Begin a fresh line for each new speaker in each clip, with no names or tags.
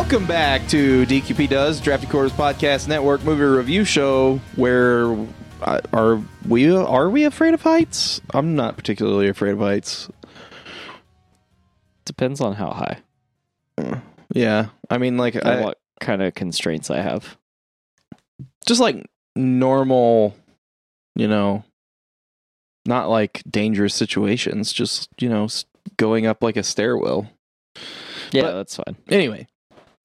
Welcome back to DQP Does Drafty Quarters Podcast Network movie review show. Where uh, are we? Are we afraid of heights? I'm not particularly afraid of heights.
Depends on how high.
Yeah, I mean, like,
and
I,
what kind of constraints I have.
just like normal, you know, not like dangerous situations. Just you know, going up like a stairwell.
Yeah,
But-
that's fine.
Anyway,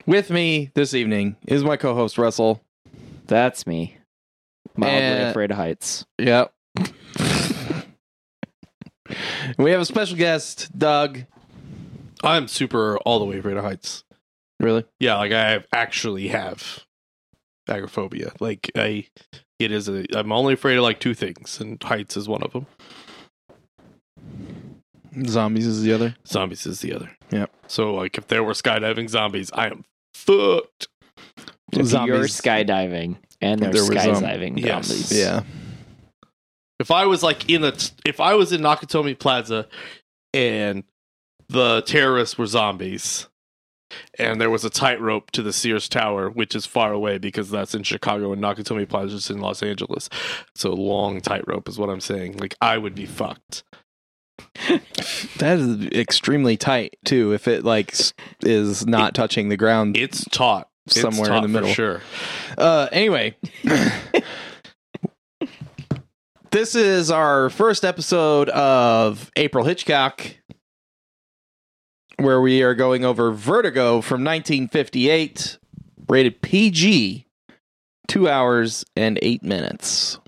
with me this evening is my co-host Russell.
That's me. Mildly
And-
afraid of heights.
Yep. we have a special guest, Doug.
I'm super all the way afraid of heights.
Really?
Yeah, like I actually have agoraphobia. Like I, it is a. I'm only afraid of like two things, and heights is one of them.
Zombies is the other.
Zombies is the other.
Yep.
So like, if there were skydiving zombies, I am fucked.
If you're
Zombies.
skydiving and there's
There was, um,
skydiving
yes.
zombies.
Yeah.
If I was like in a, if I was in Nakatomi Plaza, and the terrorists were zombies, and there was a tightrope to the Sears Tower, which is far away because that's in Chicago and Nakatomi Plaza is in Los Angeles. So long tightrope is what I'm saying. Like I would be fucked.
That is extremely tight too. If it like is not touching the ground
It's taut It's
somewhere in
taut
the
for
middle.
sure.
Uh, anyway, this is our first episode of April Hitchcock, where we are going over Vertigo from 1958, rated PG, two hours and eight minutes.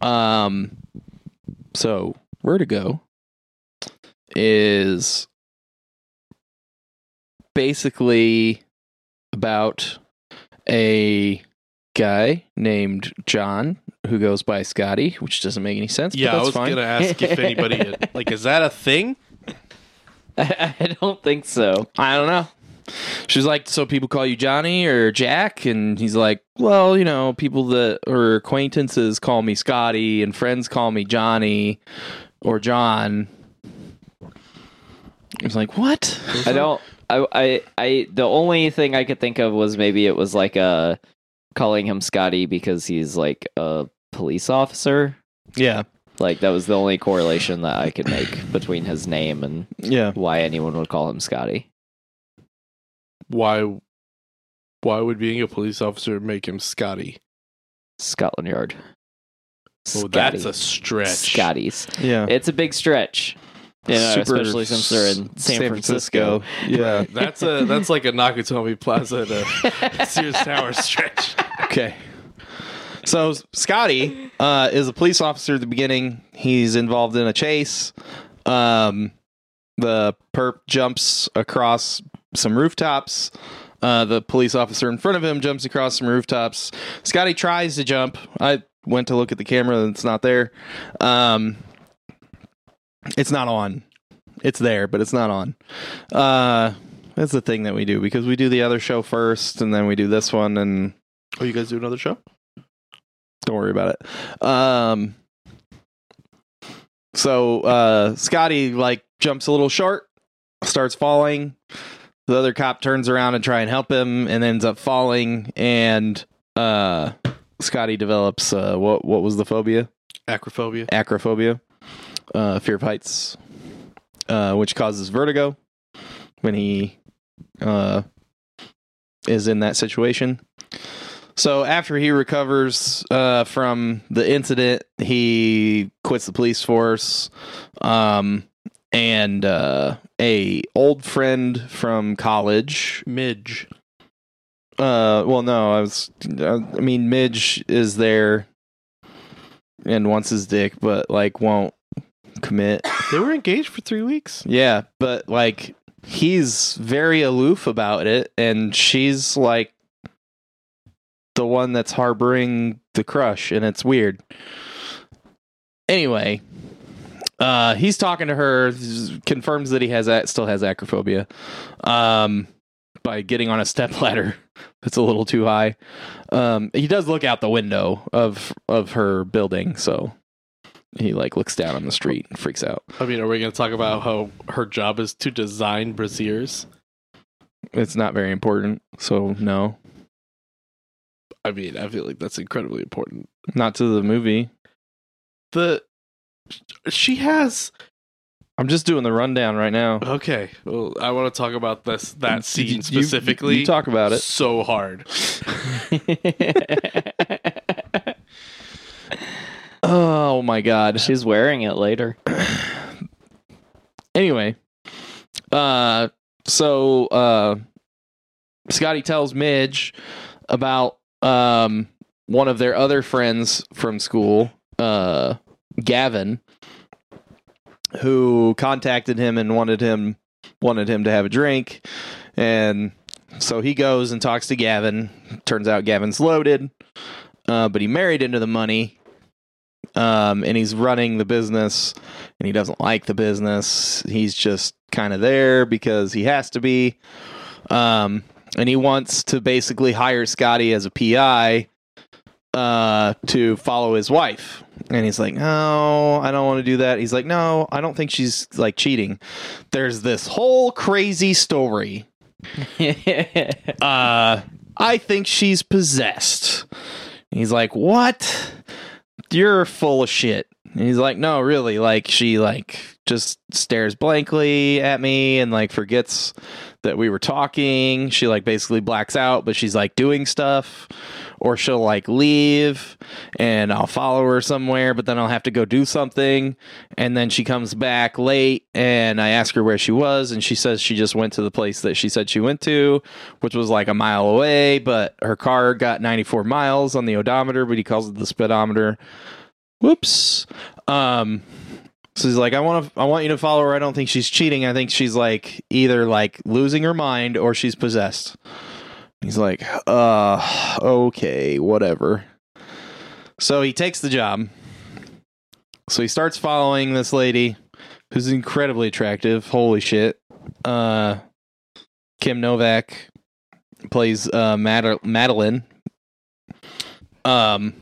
Um, so Vertigo is basically about a guy named John who goes by Scotty, which doesn't make any sense.
Yeah, I was
fine.
gonna ask if anybody like is that a thing?
I, I don't think so.
I don't know. She's like, so people call you Johnny or Jack, and he's like, well, you know, people that or acquaintances call me Scotty, and friends call me Johnny or John. He's like, what?
I don't. I, I, I. The only thing I could think of was maybe it was like a calling him Scotty because he's like a police officer.
Yeah,
Like that was the only correlation that I could make between his name and
yeah.
why anyone would call him Scotty.
Why? Why would being a police officer make him Scotty?
Scotland Yard.
Oh, that's a stretch.
Scotties.
Yeah.
It's a big stretch. You know,
Super
especially since they're in San, Francisco.
Yeah.
That's a that's like a Nakatomi Plaza to Sears Tower stretch.
Okay. So Scotty uh, is a police officer at the beginning. He's involved in a chase. Um, the perp jumps across some rooftops. Uh, the police officer in front of him jumps across some rooftops. Scotty tries to jump. I went to look at the camera and it's not there. Um, it's not on. It's there, but it's not on. Uh, that's the thing that we do because we do the other show first and then we do this one and
Oh, you guys do another show?
don't worry about it. Um, so uh, Scotty like jumps a little short, starts falling. The other cop turns around and try and help him, and ends up falling. And uh, Scotty develops uh, what what was the phobia?
Acrophobia.
Acrophobia, uh, fear of heights, uh, which causes vertigo when he uh, is in that situation. So after he recovers uh, from the incident, he quits the police force, um, and uh, a old friend from college.
Midge.
Uh, well, no, I was. I mean, Midge is there and wants his dick, but like won't commit.
They were engaged for three weeks.
Yeah, but like he's very aloof about it, and she's like the one that's harboring the crush, and it's weird. Anyway, uh, he's talking to her, confirms that he has that still has acrophobia, um, by getting on a step ladder that's a little too high. Um, he does look out the window of of her building, so he like looks down on the street and freaks out.
I mean, are we going to talk about how her job is to design braziers?
it's not very important. So no,
I mean, I feel like that's incredibly important.
not to the movie.
The she has
I'm just doing the rundown right now.
okay. Well, I want to talk about this that scene
you-
specifically.
You, talk about it.
so hard.
Oh my god.
She's wearing it later.
anyway, uh, so uh, Scotty tells Midge about um one of their other friends from school, uh, Gavin, who contacted him and wanted him wanted him to have a drink, and so he goes and talks to Gavin. Turns out Gavin's loaded, uh, but he married into the money. Um, and he's running the business and he doesn't like the business. He's just kind of there because he has to be. Um, and he wants to basically hire Scotty as a PI uh, to follow his wife. And he's like, No, I don't want to do that. He's like, No, I don't think she's like cheating. There's this whole crazy story. Uh, I think she's possessed. And he's like, What? You're full of shit. And he's like, no, really. Like, she, like, just stares blankly at me and, like, forgets that we were talking. She, like, basically blacks out, but she's, like, doing stuff. Or she'll, like, leave and I'll follow her somewhere, but then I'll have to go do something. And then she comes back late and I ask her where she was. And she says she just went to the place that she said she went to, which was, like, a mile away. But her car got 94 miles on the odometer, but he calls it the speedometer whoops um so he's like i want to i want you to follow her. I don't think she's cheating. I think she's like either like losing her mind or she's possessed. He's like uh okay whatever. So he takes the job. So he starts following this lady who's incredibly attractive. Holy shit. Uh kim novak plays uh Mad- madeleine. Um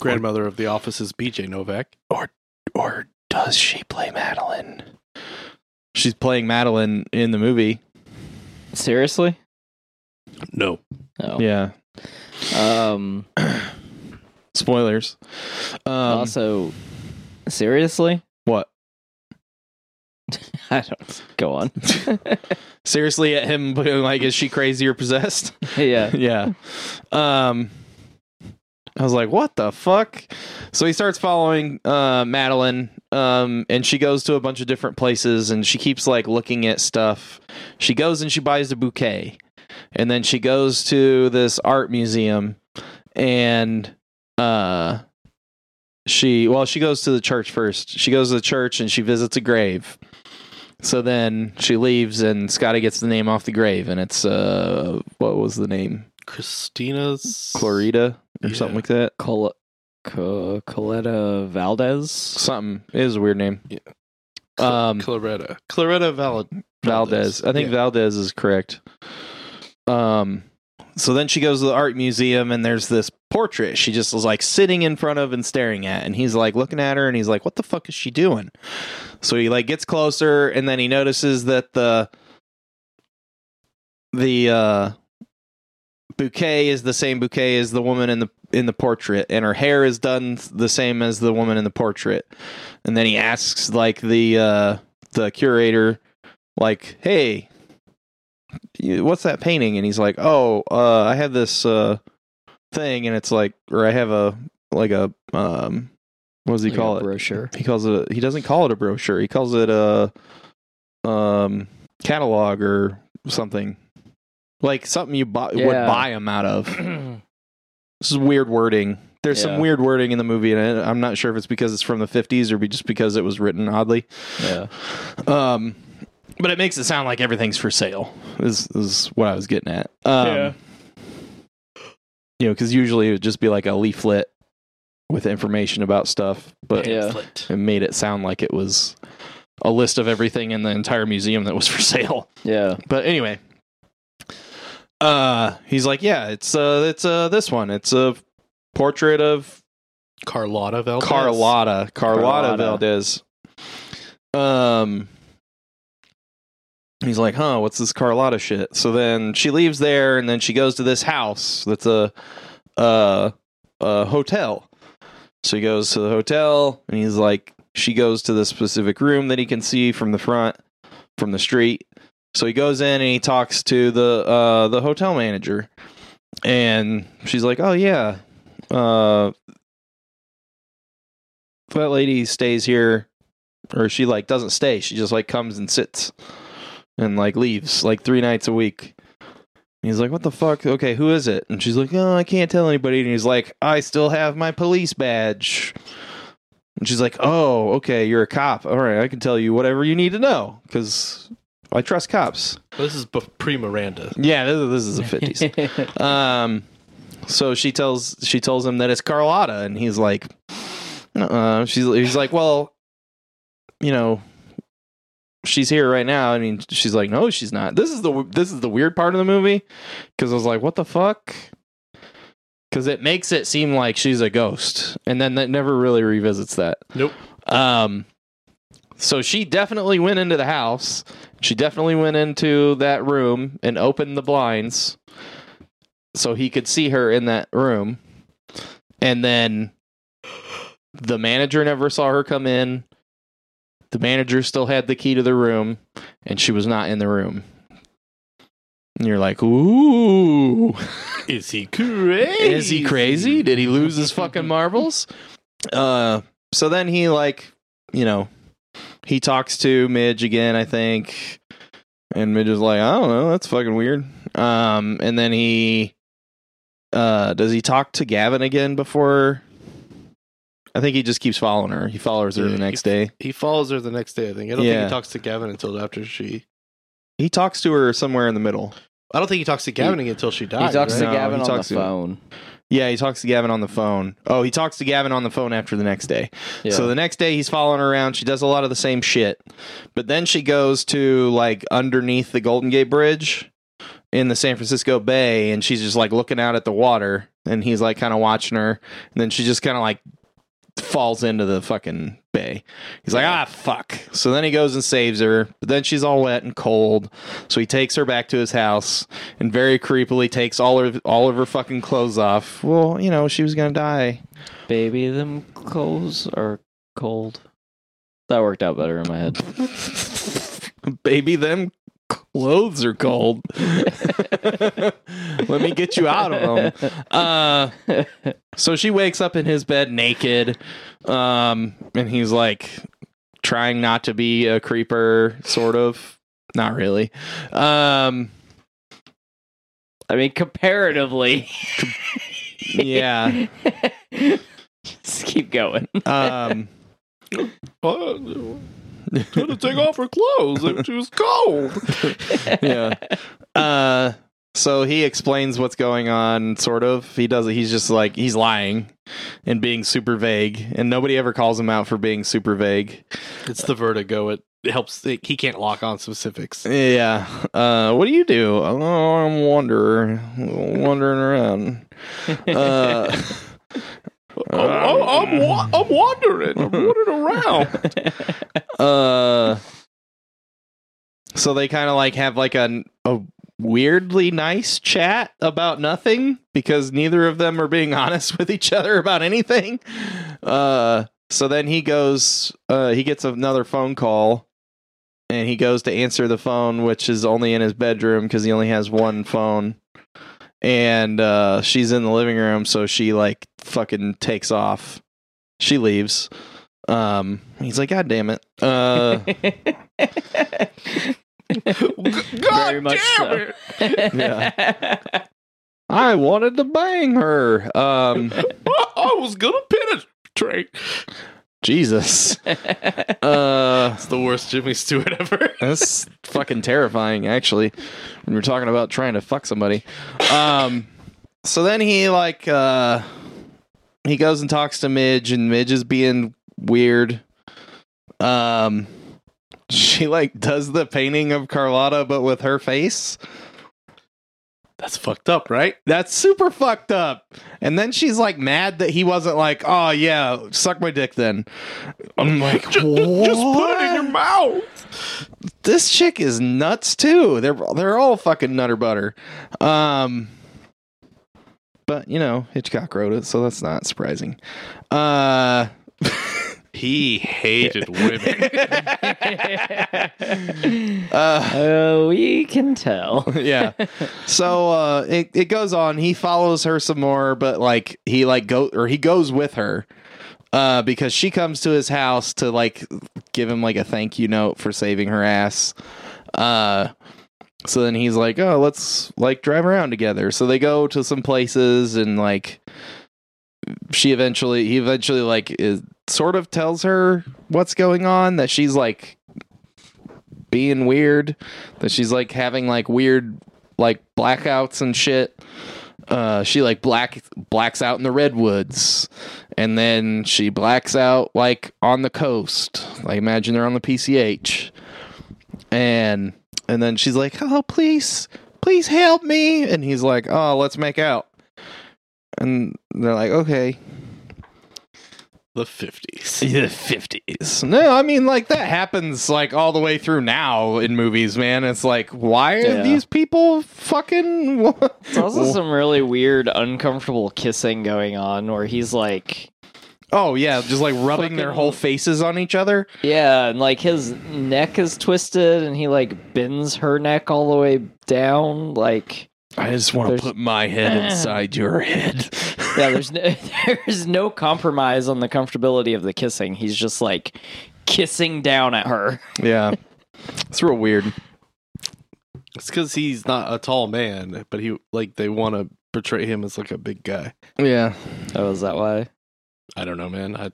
Grandmother of the office is BJ Novak.
Or or does she play Madeleine? She's playing Madeleine in the movie.
Seriously?
No.
No.
Yeah.
Um.
Spoilers. Um,
also, seriously?
what?
I don't. Go on.
Seriously, at him being like, is she crazy or possessed?
yeah.
yeah. Um, I was like, what the fuck? So he starts following uh, Madeleine, um, and she goes to a bunch of different places, and she keeps like looking at stuff. She goes and she buys a bouquet, and then she goes to this art museum, and uh, she well, she goes to the church first. She goes to the church and she visits a grave. So then she leaves, and Scotty gets the name off the grave, and it's uh, what was the name?
Christina's
Clarita or
Yeah.
something like that.
Col- Co- Coletta Valdes.
Something. It was a weird name.
Cl-
Um,
Claretta. Claretta Val-
Valdes. I think
Yeah.
Valdes is correct. Um. So then she goes to the art museum, and there's this portrait. She just was like sitting in front of and staring at, and he's like looking at her, and he's like, "What the fuck is she doing?" So he like gets closer, and then he notices that the the uh, bouquet is the same bouquet as the woman in the in the portrait, and her hair is done the same as the woman in the portrait. And then he asks like the uh, the curator, like, "Hey, what's that painting?" And he's like, "Oh, uh, I have this uh, thing, and it's like, or I have a like a um, what does he
Like
call it?
brochure.
He calls it. A, he doesn't call it a brochure. He calls it a um catalog or something, like something you buy, would buy them out of. This is weird wording. There's some weird wording in the movie, and I- I'm not sure if it's because it's from the 50s or be just because it was written oddly.
yeah.
Um, but it makes it sound like everything's for sale. Is is what I was getting at. Um,
Yeah.
You know, because usually it would just be like a leaflet with information about stuff, but
Yeah.
It made it sound like it was a list of everything in the entire museum that was for sale.
Yeah.
But anyway, uh, he's like, yeah, it's uh, it's uh, this one. It's a portrait of
Carlotta Valdes.
Carlotta, Carlotta
Carlotta.
Valdez. Um, He's like, huh, what's this Carlotta shit? So then she leaves there and then she goes to this house that's a uh a hotel. So he goes to the hotel and he's like she goes to the specific room that he can see from the front from the street. So he goes in and he talks to the uh the hotel manager. And she's like, "Oh yeah. Uh that lady stays here or she like doesn't stay. She just like comes and sits and like leaves like three nights a week. He's like, "What the fuck? Okay, who is it?" And she's like, "Oh, I can't tell anybody." And he's like, "I still have my police badge." And she's like, "Oh, okay, you're a cop. All right, I can tell you whatever you need to know because I trust cops."
This is pre Miranda.
Yeah, this, this is the fifties. um, so she tells she tells him that it's Carlotta, and he's like, uh, she's he's like, well, you know, she's here right now. I mean, she's like, no, she's not. This is the this is the weird part of the movie because I was like, what the fuck? Because it makes it seem like she's a ghost, and then that never really revisits that.
Nope.
Um, so she definitely went into the house. She definitely went into that room and opened the blinds so he could see her in that room. And then the manager never saw her come in. The manager still had the key to the room, and she was not in the room. And you're like, ooh,
Is he crazy?
is he crazy? Did he lose his fucking marbles? Uh, so then he like, you know, he talks to Midge again, I think, and Midge is like, I don't know, that's fucking weird. Um, and then he, uh, does he talk to Gavin again before? I think he just keeps following her. He follows her
Yeah,
the
he-
next day.
He follows her the next day, I think. I don't think he talks to Gavin until after she.
He talks to her somewhere in the middle.
I don't think he talks to Gavin until she dies.
he talks
right?
to
No,
Gavin
he
on the
talks to-
phone.
Yeah, he talks to Gavin on the phone. Oh, he talks to Gavin on the phone after the next day.
Yeah.
So the next day he's following her around. She does a lot of the same shit. But then she goes to like underneath the Golden Gate Bridge in the San Francisco Bay and she's just like looking out at the water and he's like kind of watching her and then she just kind of like falls into the fucking bay. He's like, "Ah, fuck." So then he goes and saves her, but then she's all wet and cold. So he takes her back to his house and very creepily takes all of all of her fucking clothes off. Well, you know, she was going to die.
Baby, them clothes are cold. That worked out better in my head.
Baby, them clothes are cold. Let me get you out of them. Uh, so she wakes up in his bed naked, um, and he's like trying not to be a creeper, sort of. Not really. Um,
I mean, comparatively.
yeah.
Just keep going.
Um,
Gonna take off her clothes. She was cold.
yeah. Uh, so he explains what's going on, sort of. He does. it. He's just like he's lying and being super vague, and nobody ever calls him out for being super vague.
It's the vertigo. It helps. He can't lock on specifics.
Yeah. Uh, what do you do? Oh, I'm wandering, wandering around. Uh,
Oh, I'm, wa- I'm wandering. I'm wandering around.
uh, so they kind of like have like a, a weirdly nice chat about nothing because neither of them are being honest with each other about anything. Uh, so then he goes, uh, he gets another phone call and he goes to answer the phone, which is only in his bedroom because he only has one phone. And uh, she's in the living room, so she like fucking takes off. She leaves. Um, he's like, God damn it. Uh,
God
Very much
damn
so.
it.
I wanted to bang her. Um,
I, I was gonna penetrate.
Jesus. Uh,
It's the worst Jimmy Stewart ever.
that's fucking terrifying, actually, when you're talking about trying to fuck somebody. Um, so then he like uh, he goes and talks to Midge, and Midge is being weird. Um, she like does the painting of Carlotta, but with her face.
That's fucked up, right?
That's super fucked up. And then she's like mad that he wasn't like, oh yeah, suck my dick then. I'm like,
Just, just put it in your mouth.
This chick is nuts too. They're they're all fucking nutter butter. Um but you know, Hitchcock wrote it, so that's not surprising. Uh
He hated women.
uh
Oh, we can tell.
yeah. So uh it, it goes on. He follows her some more, but like he like go or he goes with her. Uh because she comes to his house to like give him like a thank you note for saving her ass. Uh so then he's like, "Oh, let's like drive around together." So they go to some places and like she eventually he eventually like is sort of tells her what's going on that she's like being weird that she's like having like weird like blackouts and shit. Uh she like black blacks out in the redwoods and then she blacks out like on the coast. Like imagine they're on the pch and and then she's like oh please please help me. And he's like oh let's make out. And they're like okay
the 50s.
the 50s no i mean like that happens like all the way through now in movies man it's like why are
Yeah.
these people fucking what?
There's also some really weird, uncomfortable kissing going on where he's like,
oh yeah just like rubbing their whole faces on each other
yeah, and like his neck is twisted and he like bends her neck all the way down. Like,
i just want
There's-
put my head inside your head
yeah, there's no, there's no compromise on the comfortability of the kissing. He's just like kissing down at her.
yeah it's real weird
It's because he's not a tall man, but he like they want to portray him as like a big guy.
yeah
Oh, is that why?
I don't know, man. I,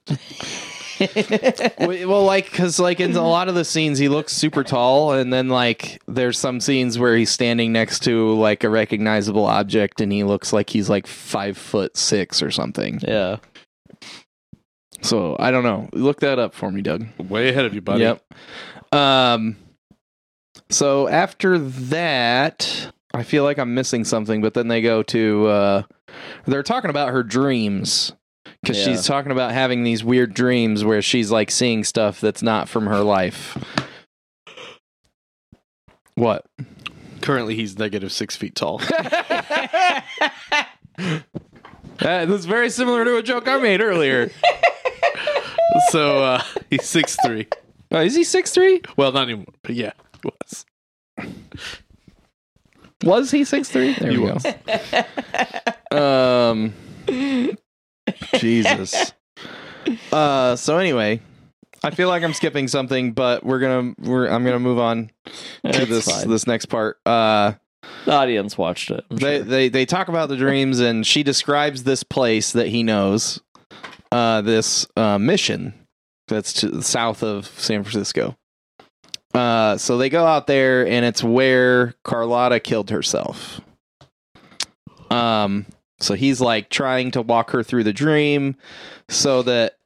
Well, well, like because like in a lot of the scenes he looks super tall, and then like there's some scenes where he's standing next to like a recognizable object, and he looks like he's like five foot six or something.
yeah.
So I don't know. Look that up for me, Doug.
way ahead of you, buddy.
Yep. Um. So after that, I feel like I'm missing something, but then they go to uh they're talking about her dreams cuz
Yeah.
she's talking about having these weird dreams where she's like seeing stuff that's not from her life. What?
Currently, he's negative six feet tall.
Uh, that's very similar to a joke I made earlier.
so uh, he's six three.
Oh, is he 6'3"?
Well, not anymore, but yeah, he was.
Was he six three? There
He
we
was.
go. Um Jesus. Uh so anyway, I feel like I'm skipping something, but we're gonna we're I'm gonna move on to
That's
this
fine.
this next part. Uh
The audience watched it. I'm
they
sure.
they they talk about the dreams and she describes this place that he knows, uh this uh mission that's to the south of San Francisco. Uh so they go out there and it's where Carlotta killed herself. Um so he's like trying to walk her through the dream so that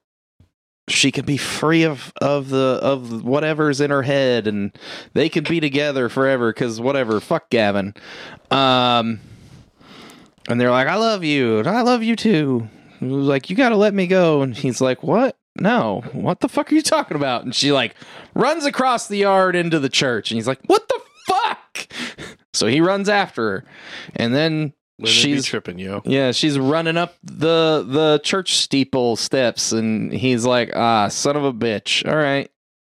she can be free of of the of whatever's in her head and they can be together forever cuz whatever fuck Gavin. Um and they're like I love you and I love you too. Like you got to let me go and he's like what? No. What the fuck are you talking about? And she like runs across the yard into the church and he's like what the fuck? So he runs after her. And then
Women be
she's
tripping, yo.
yeah, she's running up the the church steeple steps, and he's like, "Ah, son of a bitch! All right."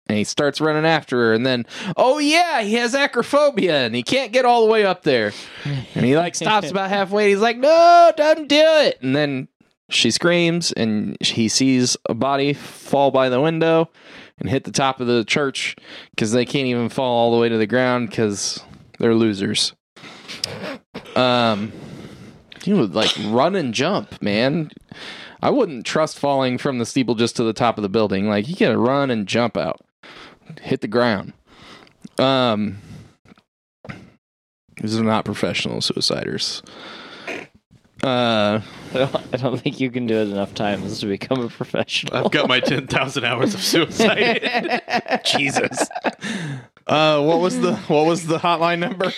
And he starts running after her, and then, oh yeah, he has acrophobia, and he can't get all the way up there. And he like stops about halfway. And he's like, "No, don't do it!" And then she screams, and he sees a body fall by the window and hit the top of the church because they can't even fall all the way to the ground because they're losers. Um, he would like run and jump, man. I wouldn't trust falling from the steeple just to the top of the building. Like you gotta run and jump out, hit the ground. Um, these are not professional suiciders. Uh,
I don't, I don't think you can do it enough times to become a professional.
I've got my ten thousand hours of suicide.
Jesus. Uh, what was the what was the hotline number?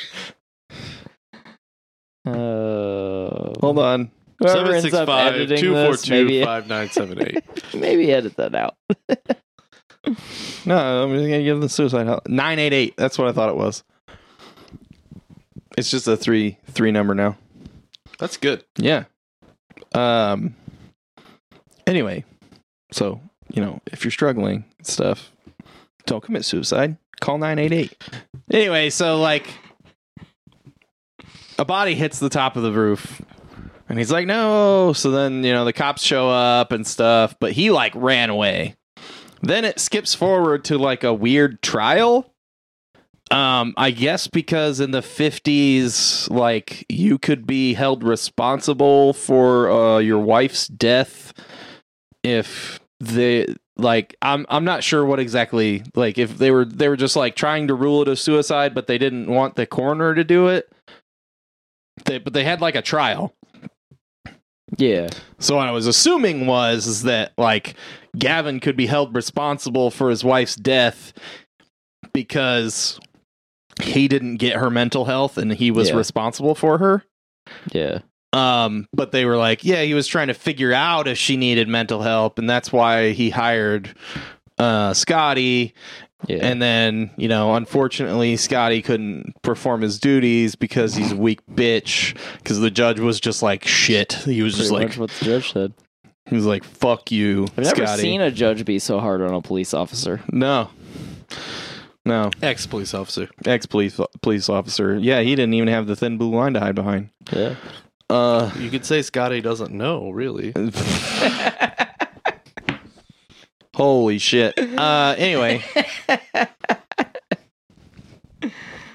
Uh,
Hold on.
whoever ends up
765
editing this, maybe
5978.
maybe edit that out.
No, I'm gonna give the suicide help. Nine eight eight. That's what I thought it was. It's just a three three number now.
That's good.
Yeah. Um. Anyway, so you know, if you're struggling and stuff, don't commit suicide. Call nine eight eight. Anyway, so like, a body hits the top of the roof, and he's like, "No!" So then you know the cops show up and stuff, but he like ran away. Then it skips forward to like a weird trial. Um, I guess because in the fifties, like you could be held responsible for uh, your wife's death if the like I'm I'm not sure what exactly like if they were they were just like trying to rule it a suicide, but they didn't want the coroner to do it. They but they had like a trial.
Yeah.
So what I was assuming was is that like Gavin could be held responsible for his wife's death because he didn't get her mental health and he was
Yeah.
responsible for her.
Yeah.
Um, but they were like, yeah, he was trying to figure out if she needed mental help, and that's why he hired uh Scotty.
Yeah.
And then, you know, unfortunately, Scotty couldn't perform his duties because he's a weak bitch. Because the judge was just like shit. He was
Pretty
just like,
what the judge said.
he was like, "Fuck you,
I've never
Scotty."
seen a judge be so hard on a police officer.
no, no,
Ex police officer.
ex police police officer. Yeah, he didn't even have the thin blue line to hide behind.
Yeah.
Uh,
You could say Scotty doesn't know, really.
holy shit. Uh, anyway,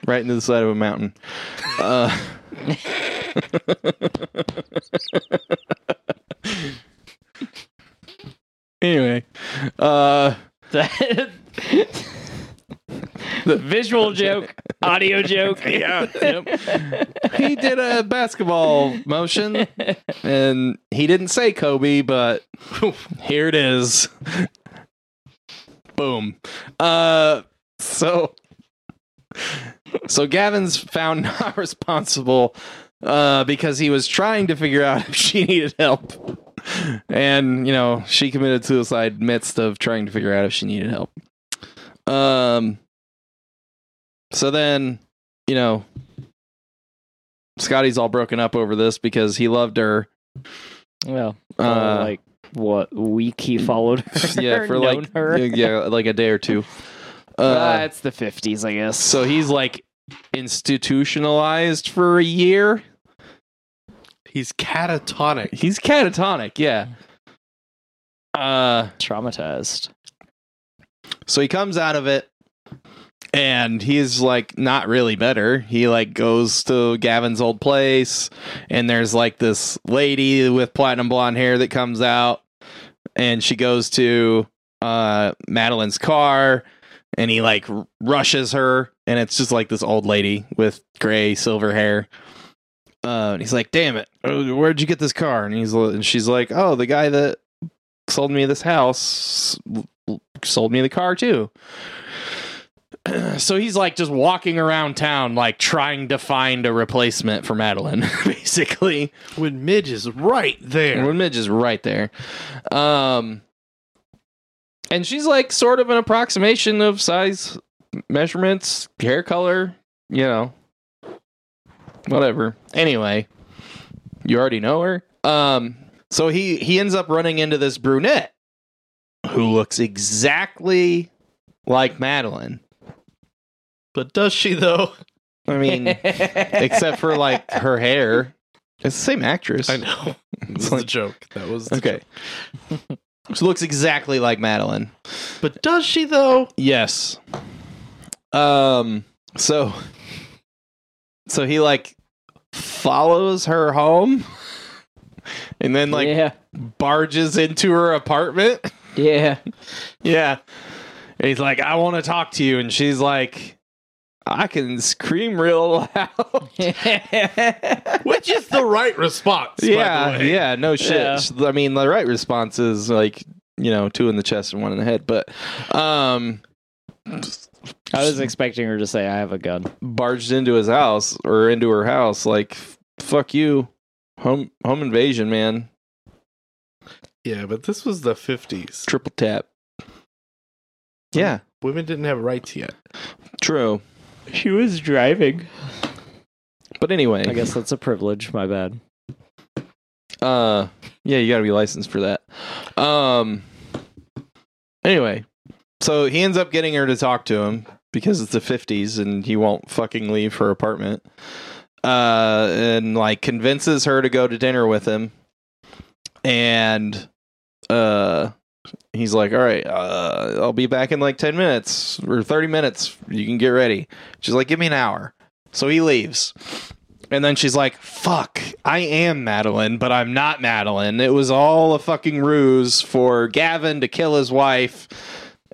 right into the side of a mountain. Uh, anyway, uh.
The visual joke, audio joke.
Yeah, he did a basketball motion and he didn't say Kobe, but here it is. Boom. Uh so so Gavin's found not responsible uh because he was trying to figure out if she needed help. And, you know, she committed suicide midst of trying to figure out if she needed help. Um so then, you know, Scotty's all broken up over this because he loved her.
Well,
Uh,
uh, like what week he followed her?
yeah, for like
her.
yeah, like a day or two.
Uh,
Uh,
it's the fifties, I guess.
so he's like institutionalized for a year.
He's catatonic.
He's catatonic, yeah. Uh,
traumatized.
so he comes out of it and he's like not really better. He like goes to Gavin's old place and there's like this lady with platinum blonde hair that comes out and she goes to uh Madeleine's car and he like r- rushes her and it's just like this old lady with gray silver hair. Uh, and he's like, "Damn it, uh, where'd you get this car?" And he's and she's like, "Oh, the guy that sold me this house sold me the car too." so he's like just walking around town, like trying to find a replacement for Madeleine, basically.
When Midge is right there.
When Midge is right there. Um, and she's like sort of an approximation of size, measurements, hair color, you know, whatever. Anyway, you already know her. Um, so he he ends up running into this brunette who looks exactly like Madeleine.
But does she, though?
I mean, except for like her hair. It's the same actress.
I know. Is
like-
the joke. That was the
Okay. She looks exactly like Madeleine.
But does she, though?
Yes. Um so so he like follows her home and then like
yeah,
barges into her apartment.
yeah.
Yeah. And he's like, I want to talk to you. And she's like, I can scream real loud.
Which is the right response. by the
yeah.
way.
Yeah. No shit.
Yeah.
I mean, the right response is like, you know, two in the chest and one in the head. But um
I was expecting her to say, "I have a gun."
barged into his house or into her house like fuck you. Home home invasion, man.
Yeah, but this was the 50s.
Triple tap. Yeah,
Women didn't have rights yet.
true.
She was driving.
But anyway,
I guess that's a privilege. My bad.
Uh, yeah, you got to be licensed for that. Um. Anyway, so he ends up getting her to talk to him because it's the fifties and he won't fucking leave her apartment. Uh, and like convinces her to go to dinner with him, and uh. He's like, all right, uh, I'll be back in like 10 minutes or 30 minutes. You can get ready. She's like, give me an hour. So he leaves. And then she's like, fuck, I am Madeleine, but I'm not Madeleine. It was all a fucking ruse for Gavin to kill his wife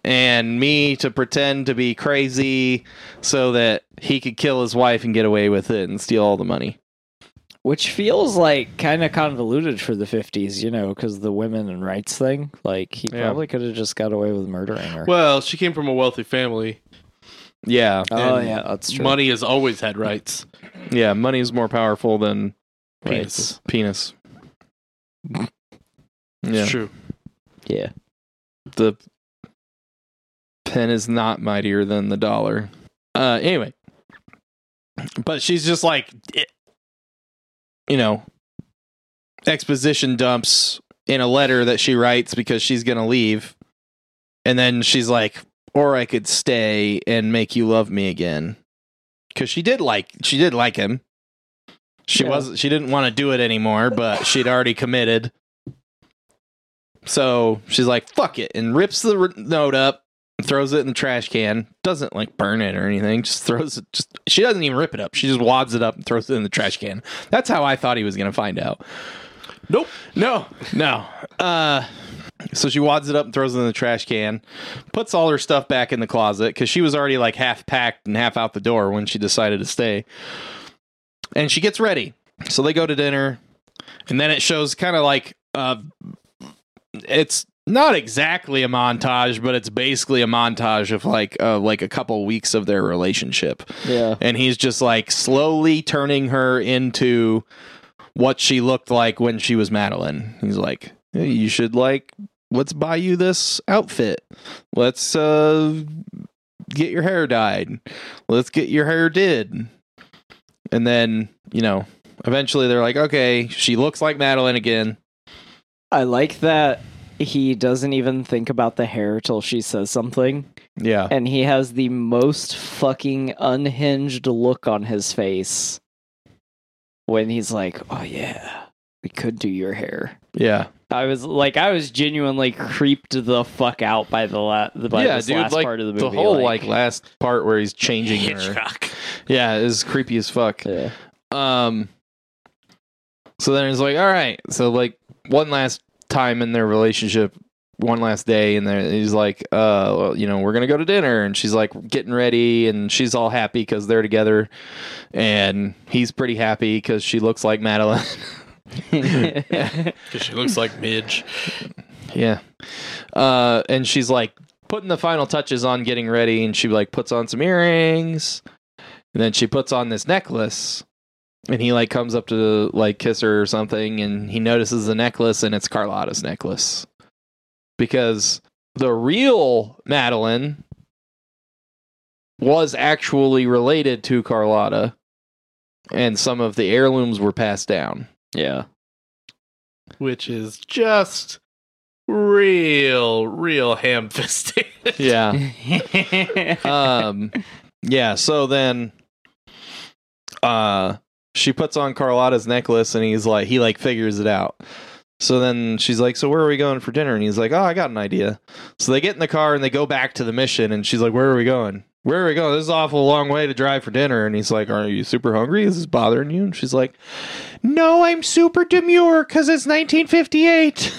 and me to pretend to be crazy so that he could kill his wife and get away with it and steal all the money.
Which feels like kind of convoluted for the 50s, you know, because the women and rights thing. Like, he
Yeah.
probably could have just got away with murdering her.
Well, she came from a wealthy family.
Yeah.
oh, yeah, that's true.
Money has always had rights.
Yeah, money is more powerful than
Penis.
penis.
It's
Yeah.
true.
Yeah.
the pen is not mightier than the dollar. Uh, anyway, but she's just like, you know, exposition dumps in a letter that she writes because she's gonna leave, and then she's like, "Or I could stay and make you love me again," because she did like she did like him. She
Yeah.
was she didn't want to do it anymore, but she'd already committed. So she's like, fuck it, and rips the note up, throws it in the trash can. Doesn't like burn it or anything, just throws it. Just she doesn't even rip it up. She just wads it up and throws it in the trash can. That's how I thought he was gonna find out.
Nope.
No, no. Uh, so she wads it up and throws it in the trash can, puts all her stuff back in the closet because she was already like half packed and half out the door when she decided to stay. And she gets ready. So they go to dinner, and then it shows kind of like uh, it's not exactly a montage, but it's basically a montage of like uh, like a couple weeks of their relationship
Yeah.
and he's just like slowly turning her into what she looked like when she was Madeleine. He's like, hey, you should like let's buy you this outfit. Let's uh get your hair dyed. Let's get your hair did. And then, you know, eventually they're like, okay, she looks like Madeleine again.
I like that he doesn't even think about the hair till she says something.
Yeah.
And he has the most fucking unhinged look on his face when he's like, oh, yeah, we could do your hair.
Yeah.
I was like, I was genuinely creeped the fuck out by the la- by
yeah,
this
dude,
last
like
part of the movie.
the whole like, last part where he's changing her. Yeah, is creepy as fuck.
yeah.
Um. So then it's like, all right. So like one last time in their relationship, one last day, and he's like, uh, well, you know, we're gonna go to dinner, and she's like getting ready, and she's all happy because they're together, and he's pretty happy because she looks like Madeleine.
Because she looks like Midge.
yeah. Uh, and she's like putting the final touches on getting ready, and she like puts on some earrings, and then she puts on this necklace. And he like comes up to like kiss her or something, and he notices the necklace, and it's Carlotta's necklace because the real Madeleine was actually related to Carlotta, and some of the heirlooms were passed down.
yeah.
which is just real, real ham fisted.
Yeah. um yeah so then uh she puts on carlotta's necklace and he's like he like figures it out. So then she's like so where are we going for dinner? And he's like oh i got an idea. So they get in the car and they go back to the mission and she's like where are we going? Where are we going? This is an awful long way to drive for dinner. And he's like are you super hungry? Is this bothering you? And she's like no i'm super demure because it's 1958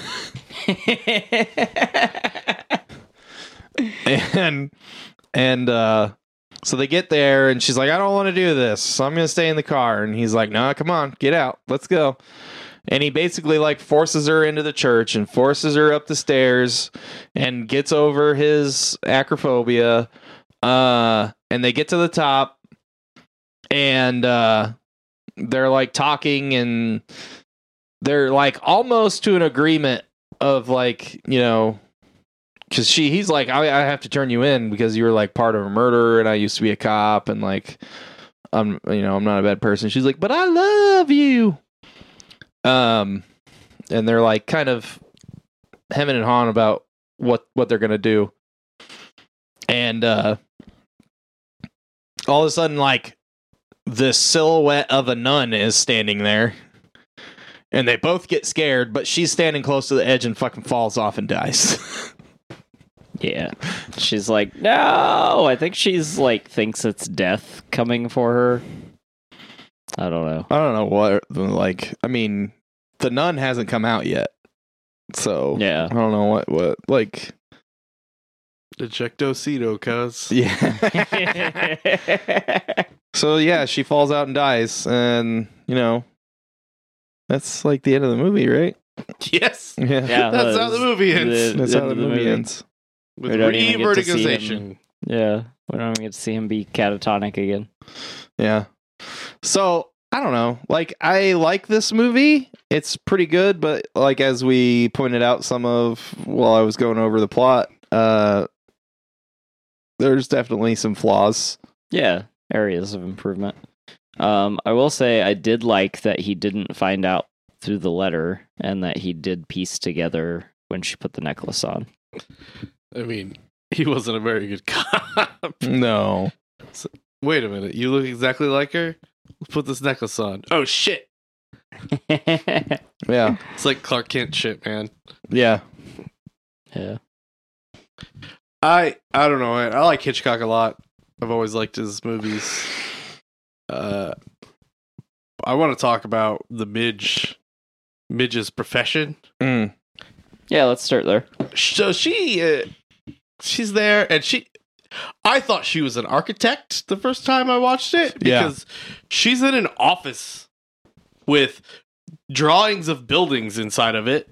and and uh so they get there and she's like i don't want to do this so i'm gonna stay in the car. And he's like no come on get out let's go. And he basically like forces her into the church and forces her up the stairs and gets over his acrophobia uh and they get to the top and uh they're like talking and they're like almost to an agreement of like you know because she he's like I, I have to turn you in because you were like part of a murder and i used to be a cop and like i'm you know i'm not a bad person. She's like but i love you. Um and they're like kind of hemming and hawing about what what they're gonna do. And uh all of a sudden like the silhouette of a nun is standing there. And they both get scared but she's standing close to the edge and fucking falls off and dies
Yeah. She's like, no. I think she's like thinks it's death coming for her. I don't know.
i don't know what like i mean the nun hasn't come out yet so
Yeah.
i don't know what what like
Ejectocito, cuz.
yeah so yeah she falls out and dies and you know that's like the end of the movie right
Yes.
yeah,
Yeah,
That's how the movie ends.
that's
the
how
end
the
of
movie ends
With
We don't even get to see
re-verticalization.
Yeah. We don't even get to see him be catatonic again.
Yeah. So I don't know. Like I like this movie. It's pretty good, but like as we pointed out some of while I was going over the plot, uh there's definitely some flaws.
Yeah. Areas of improvement. Um, I will say I did like that he didn't find out through the letter and that he did piece together when she put the necklace on.
I mean, he wasn't a very good cop.
No.
Wait a minute. You look exactly like her? Let's put this necklace on. Oh, shit.
Yeah.
It's like Clark Kent shit, man.
Yeah.
yeah.
I I don't know. I, I like Hitchcock a lot. I've always liked his movies. Uh, I want to talk about the Midge, Midge's profession.
Mm.
Yeah, let's start there.
So she, uh, she's there, and she. I thought she was an architect the first time I watched it
Yeah.
because she's in an office with drawings of buildings inside of it,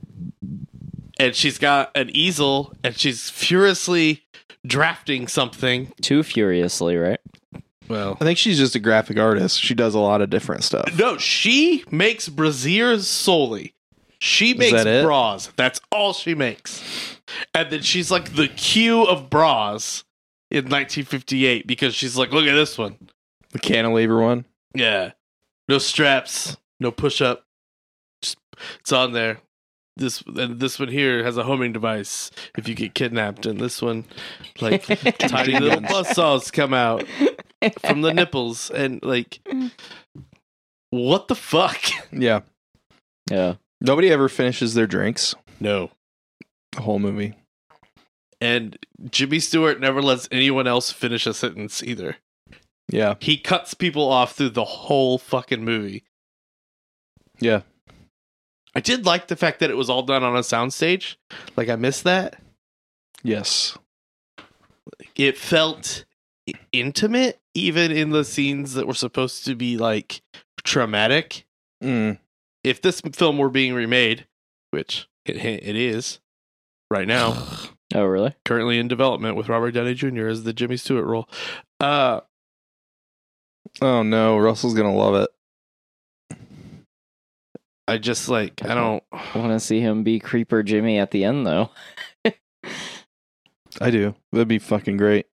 and she's got an easel, and she's furiously drafting something.
Too furiously, right?
Well,
I think she's just a graphic artist. She does a lot of different stuff.
No, she makes brassieres solely. She makes
that
bras. That's all she makes. And then she's like the Q of bras in 1958 because she's like, look at this one.
The cantilever one.
Yeah. No straps, no push up. Just it's on there. This and this one here has a homing device if you get kidnapped, and this one like tiny little buzz saws come out from the nipples, and like, what the fuck?
Yeah.
Yeah.
Nobody ever finishes their drinks.
No.
The whole movie.
And Jimmy Stewart never lets anyone else finish a sentence either.
Yeah.
He cuts people off through the whole fucking movie.
Yeah.
I did like the fact that it was all done on a soundstage. Like I missed that.
Yes.
It felt intimate even in the scenes that were supposed to be like traumatic.
Mm.
If this film were being remade, which it it is right now,
Oh, really?
currently in development with Robert Downey Jr. as the Jimmy Stewart role. Uh
Oh no, Russell's gonna love it.
I just like I don't
I want to see him be Creeper Jimmy at the end, though.
I do. That'd be fucking great.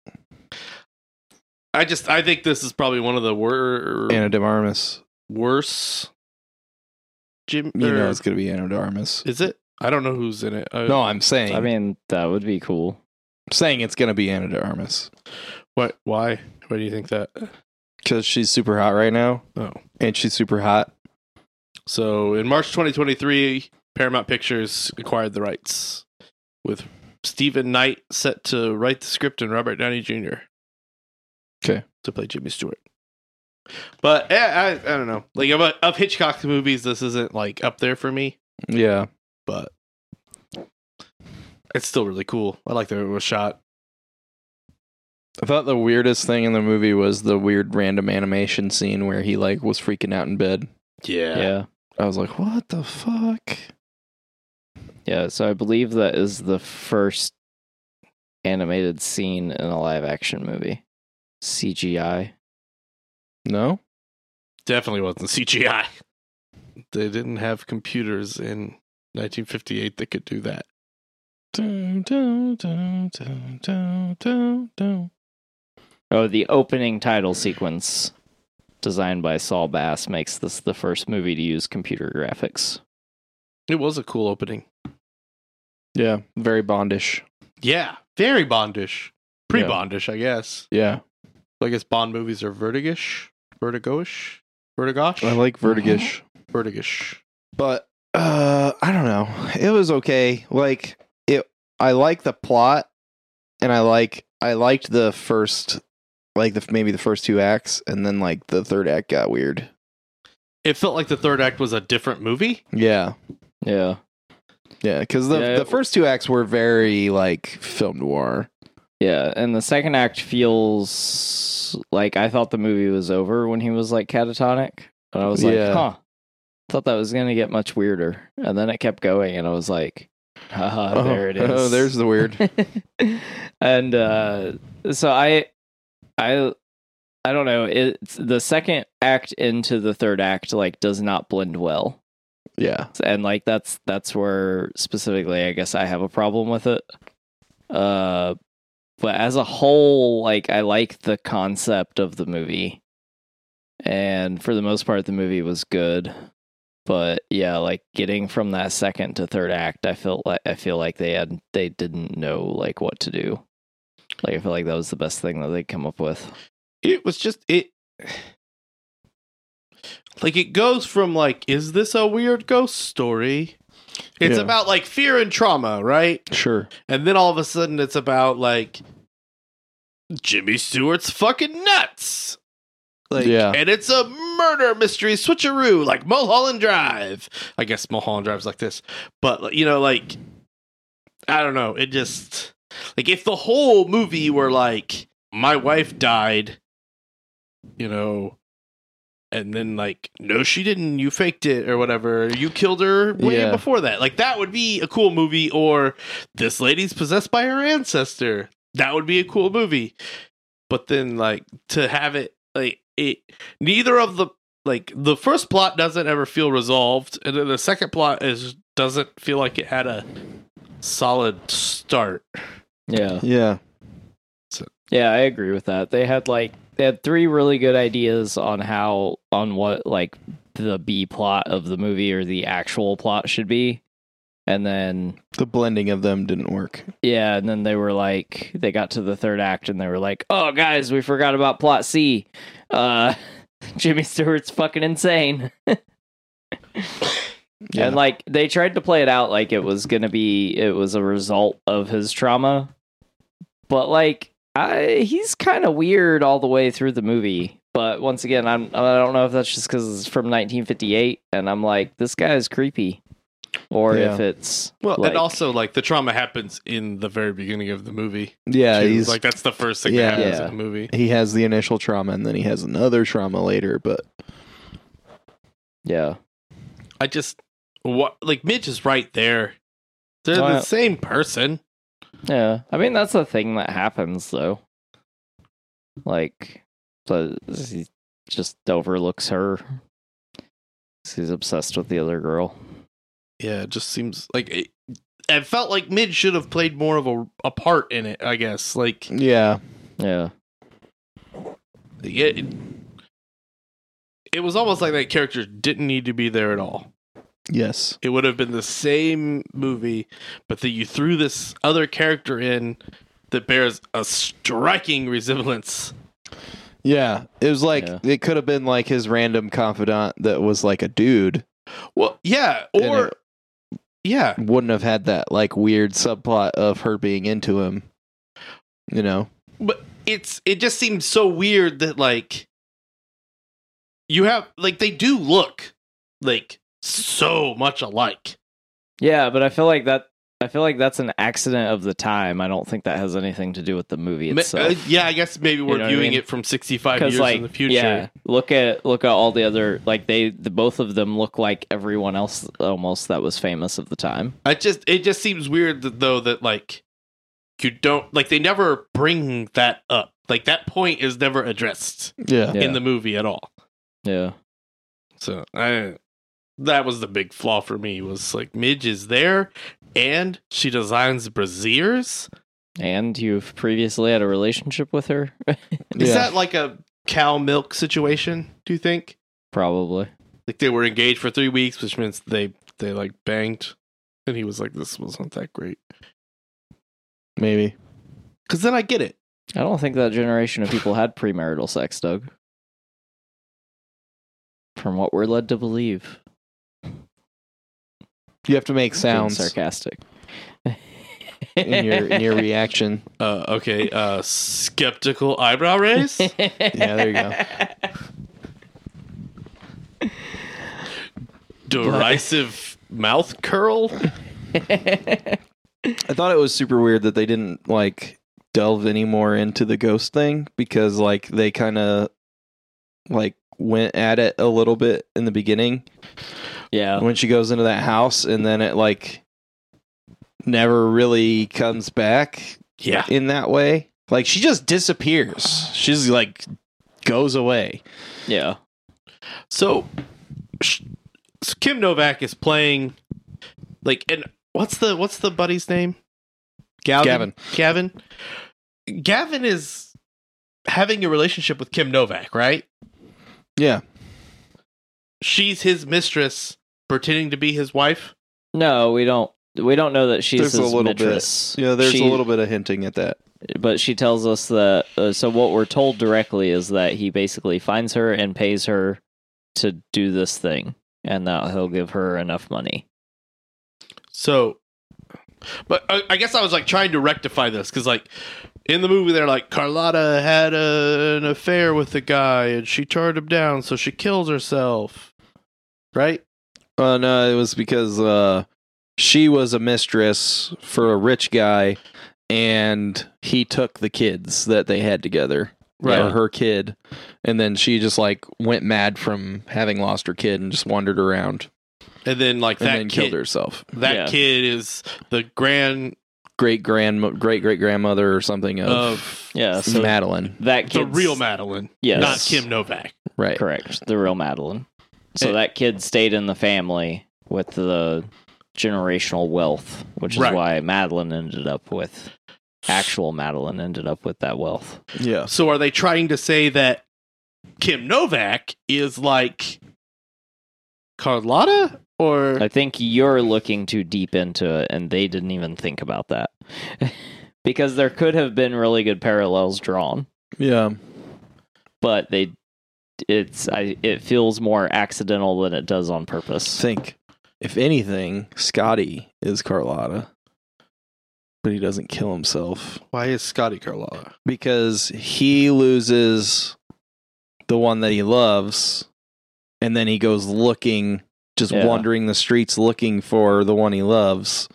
I just I think this is probably one of the wor-
Ana de Armas.
worse Jim
You know it's gonna be Ana de Armas.
is it? I don't know who's in it. Uh,
No, I'm saying.
I mean, that would be cool.
I'm saying it's gonna be Ana de Armas
what why? Why do you think that?
because she's super hot right now,
Oh.
and she's super hot.
So in March 2023, Paramount Pictures acquired the rights with Stephen Knight set to write the script and Robert Downey Jr.
Okay.
to play Jimmy Stewart. But eh, I, I don't know. Like of, of Hitchcock movies, this isn't like up there for me,
Yeah.
But it's still really cool. I like the way it was shot.
I thought the weirdest thing in the movie was the weird random animation scene where he like was freaking out in bed.
Yeah. Yeah.
I was like, what the fuck?
Yeah. So I believe that is the first animated scene in a live action movie. CGI.
No?
definitely wasn't CGI. They didn't have computers in 1958 that could do that.
Dun, dun, dun.
Oh, the opening title sequence designed by Saul Bass makes this the first movie to use computer graphics.
It was a cool opening.
Yeah, very Bondish.
Yeah, very Bondish. Pre Bondish, I guess.
Yeah, So
I guess Bond movies are vertigish, vertigoish, vertigosh,
I like Vertigish,
vertigish.
but uh, I don't know. It was okay. Like it, I like the plot, and I like I liked the first, like the maybe the first two acts, and then like the third act got weird.
It felt like the third act was a different movie.
Yeah,
Yeah.
yeah, because the
Yeah,
the
it-
first two acts were very like film noir.
Yeah, and the second act feels like I thought the movie was over when he was like catatonic. And I was like,
Yeah.
huh. Thought that was gonna get much weirder. And then it kept going and I was like, haha, there it is.
Oh, there's the weird.
and uh so I I I don't know. It's the second act into the third act like does not blend well.
yeah,
and like that's that's where specifically i guess i have a problem with it uh but as a whole like i like the concept of the movie and for the most part the movie was good but yeah like getting from that second to third act i felt like i feel like they had they didn't know like what to do like i feel like that was the best thing that they come up with
It was just it. Like it goes from like, is this a weird ghost story? It's
Yeah.
about like fear and trauma, right?
sure.
And then all of a sudden it's about like Jimmy Stewart's fucking nuts. Like,
Yeah.
and it's a murder mystery switcheroo, like Mulholland Drive. I guess Mulholland Drive's like this, but you know, like I don't know. It just like if the whole movie were like my wife died, you know, and then like no, she didn't. You faked it or whatever. You killed her way
Yeah.
before that. Like that would be a cool movie. Or this lady's possessed by her ancestor. That would be a cool movie. But then like to have it like it neither of the like the first plot doesn't ever feel resolved and then the second plot is doesn't feel like it had a solid start
yeah
Yeah,
Yeah, I agree with that. They had like they had three really good ideas on how on what like the B plot of the movie or the actual plot should be. And then
the blending of them didn't work.
yeah, and then they were like they got to the third act and they were like, "Oh guys, we forgot about plot C. Uh Jimmy Stewart's fucking insane."
Yeah,
And like they tried to play it out like it was going to be it was a result of his trauma. But like I he's kind of weird all the way through the movie. But once again, I'm I don't know if that's just cuz it's from 1958 and I'm like this guy is creepy or
Yeah.
if it's
well
like,
and also like the trauma happens in the very beginning of the movie
yeah,
too.
he's
like that's the first thing
Yeah.
that happens
Yeah.
in the movie
he has the initial trauma and then he has another trauma later. But
yeah.
i just what like mitch is right there they're
Well,
the same person
Yeah. I mean that's the thing that happens though. Like but he just overlooks her. He's obsessed with the other girl.
Yeah it just seems like it, it felt like Mid should have played more of a, a part in it i guess like
yeah,
Yeah.
it, it was almost like that character didn't need to be there at all
yes,
it would have been the same movie, but that you threw this other character in that bears a striking resemblance.
yeah. It was like
Yeah.
it could have been like his random confidant that was like a dude.
Well, yeah, or
it-
yeah,
Wouldn't have had that like weird subplot of her being into him. You know.
but it's it just seems so weird that like you have like they do look like so much alike.
Yeah, but I feel like that. I feel like that's an accident of the time. I don't think that has anything to do with the movie
Ma-
itself.
uh, yeah, I guess maybe we're
know what I
viewing
mean?
it from 65 years
like,
in the future.
yeah, look at look at all the other like they the both of them look like everyone else almost that was famous of the time.
I just it just seems weird that, though that like you don't like they never bring that up. Like that point is never addressed
Yeah.
Yeah.
in the movie at all.
Yeah,
So I that was the big flaw for me was like Midge is there and she designs braziers.
And you've previously had a relationship with her?
Is
Yeah.
that like a cow milk situation, do you think?
Probably.
Like they were engaged for three weeks, which means they they like banged and he was like, This wasn't that great.
Maybe.
Cause then I get it.
I don't think that generation of people had premarital sex, Doug. From what we're led to believe.
You have to make
Being
sounds
sarcastic.
in your in your reaction.
Uh okay, uh skeptical eyebrow raise?
Yeah, there you go.
Derisive mouth curl?
I thought it was super weird that they didn't like delve any more into the ghost thing because like they kind of like went at it a little bit in the beginning
yeah.
when she goes into that house and then it like never really comes back
Yeah.
in that way. Like she just disappears. She's like goes away.
Yeah.
So, sh- so Kim Novak is playing like and what's the what's the buddy's name? Gavin.
Gavin.
Gavin. Gavin is having a relationship with Kim Novak, right?
Yeah.
She's his mistress, pretending to be his wife.
No, we don't. We don't know that she's
There's a
his
little bit.
mistress.
Yeah, there's
She-
a little bit of hinting at that.
but she tells us that. Uh, so what we're told directly is that he basically finds her and pays her to do this thing, and that he'll give her enough money.
So, but I, I guess I was like trying to rectify this because, like, in the movie, they're like Carlotta had a, an affair with the guy and she turned him down, so she kills herself. Right?
Uh, no, it was because uh, she was a mistress for a rich guy, and he took the kids that they had together,
Right.
or her kid, and then she just like went mad from having lost her kid and just wandered around
And then, like,
and
that
then
kid,
killed herself.
that
Yeah.
kid is the grand
Great grand, great great grandmother or something of,
of
Yeah, so
Madeleine,
that
the real Madeleine,
Yes.
not Kim Novak.
right?
Correct, the real Madeleine. So
Eh.
that kid stayed in the family with the generational wealth, which is
Right.
why Madeleine ended up with actual Madeleine ended up with that wealth.
Yeah,
So, are they trying to say that Kim Novak is like Carlotta? Or
I think you're looking too deep into it, and they didn't even think about that. because there could have been really good parallels drawn,
yeah.
but they it's I it feels more accidental than it does on purpose.
Think if anything, Scotty is Carlotta, but he doesn't kill himself.
why is Scotty Carlotta?
because he loses the one that he loves and then he goes looking just
Yeah.
wandering the streets looking for the one he loves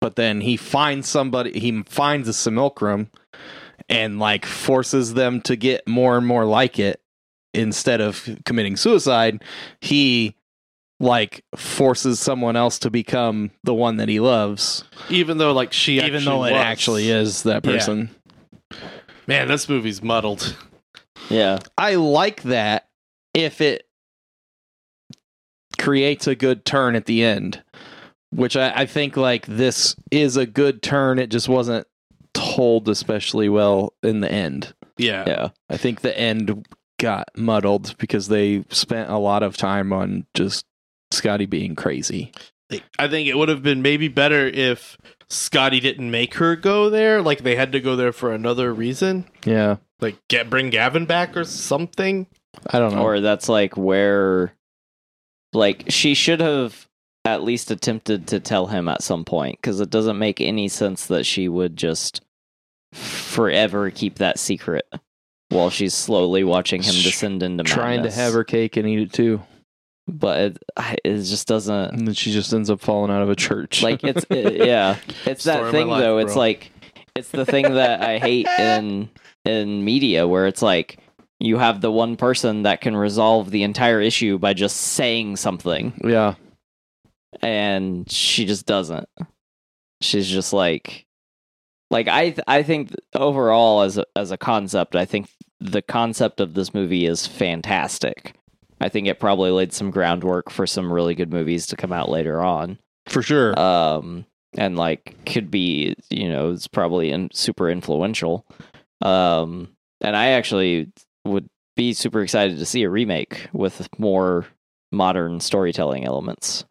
but then he finds somebody he finds a simulacrum and like forces them to get more and more like it instead of committing suicide he like forces someone else to become the one that he loves
Even though, like, she
even
actually
though it
was.
actually is that
Yeah.
person
Man, this movie's muddled.
Yeah.
I like that if it creates a good turn at the end, which I, I think like this is a good turn. It just wasn't told especially well in the end.
Yeah.
Yeah.
I think the end got muddled because they spent a lot of time on just Scotty being crazy.
I think it would have been maybe better if Scotty didn't make her go there. Like they had to go there for another reason.
Yeah.
Like get bring Gavin back or something.
I don't know.
Or that's like where like she should have at least attempted to tell him at some point because it doesn't make any sense that she would just forever keep that secret while she's slowly watching him descend into madness.
Trying to have her cake and eat it too.
but it, it just doesn't
And then she just ends up falling out of a church.
like it's it- yeah it's
Story
that thing
life,
though it's like it's the thing that i hate in in media where it's like you have the one person that can resolve the entire issue by just saying something
yeah.
and she just doesn't she's just like like i th- i think overall as a, as a concept i think the concept of this movie is fantastic I think it probably laid some groundwork for some really good movies to come out later on.
For sure.
Um, and like could be, you know, it's probably in, super influential. Um, and I actually would be super excited to see a remake with more modern storytelling elements.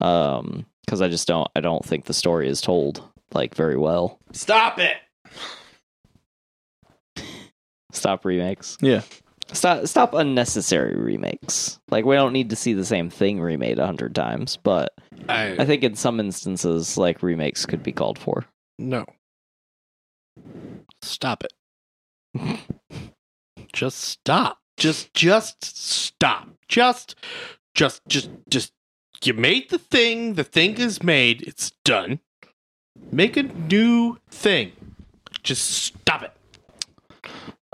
Um, because I just don't, I don't think the story is told like very well.
Stop it.
Stop remakes.
Yeah.
Stop stop unnecessary remakes. Like we don't need to see the same thing remade a hundred times, but I
I,
think in some instances like remakes could be called for.
no. Stop it. just stop. Just just stop. Just just just just you made the thing, the thing is made, it's done. Make a new thing. Just stop it.